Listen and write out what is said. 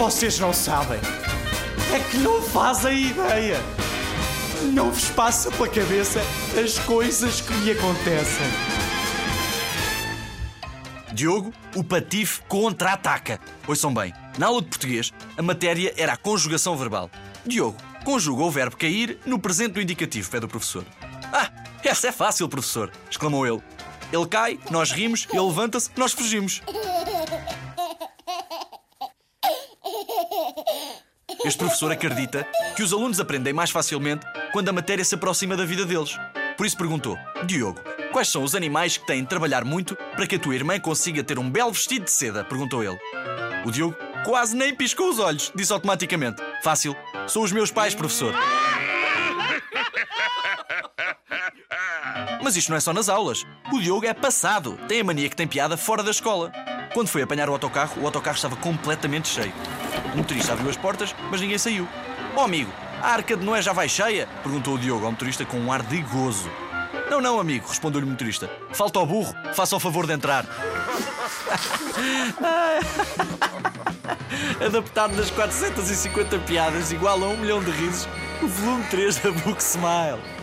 Vocês não sabem. É que não fazem ideia. Não vos passa pela cabeça as coisas que me acontecem. Diogo, o patife contra-ataca. Ouçam bem, na aula de português, a matéria era a conjugação verbal. Diogo, conjuga o verbo cair no presente do indicativo, pede o professor. Ah, essa é fácil, professor, exclamou ele. Ele cai, nós rimos, ele levanta-se, nós fugimos. Este professor acredita que os alunos aprendem mais facilmente quando a matéria se aproxima da vida deles. Por isso perguntou: Diogo, quais são os animais que têm de trabalhar muito para que a tua irmã consiga ter um belo vestido de seda? perguntou ele. O Diogo quase nem piscou os olhos, disse automaticamente: Fácil, são os meus pais, professor. Mas isto não é só nas aulas. O Diogo é passado, tem a mania que tem piada fora da escola. Quando foi apanhar o autocarro, o autocarro estava completamente cheio. O motorista abriu as portas, mas ninguém saiu. Oh amigo, a arca de Noé já vai cheia? Perguntou o Diogo ao motorista com um ar de gozo. Não, não, amigo, respondeu-lhe o motorista. Falta ao burro, faça o favor de entrar. Adaptado das 450 piadas, igual a um milhão de risos, o volume 3 da Book Smile.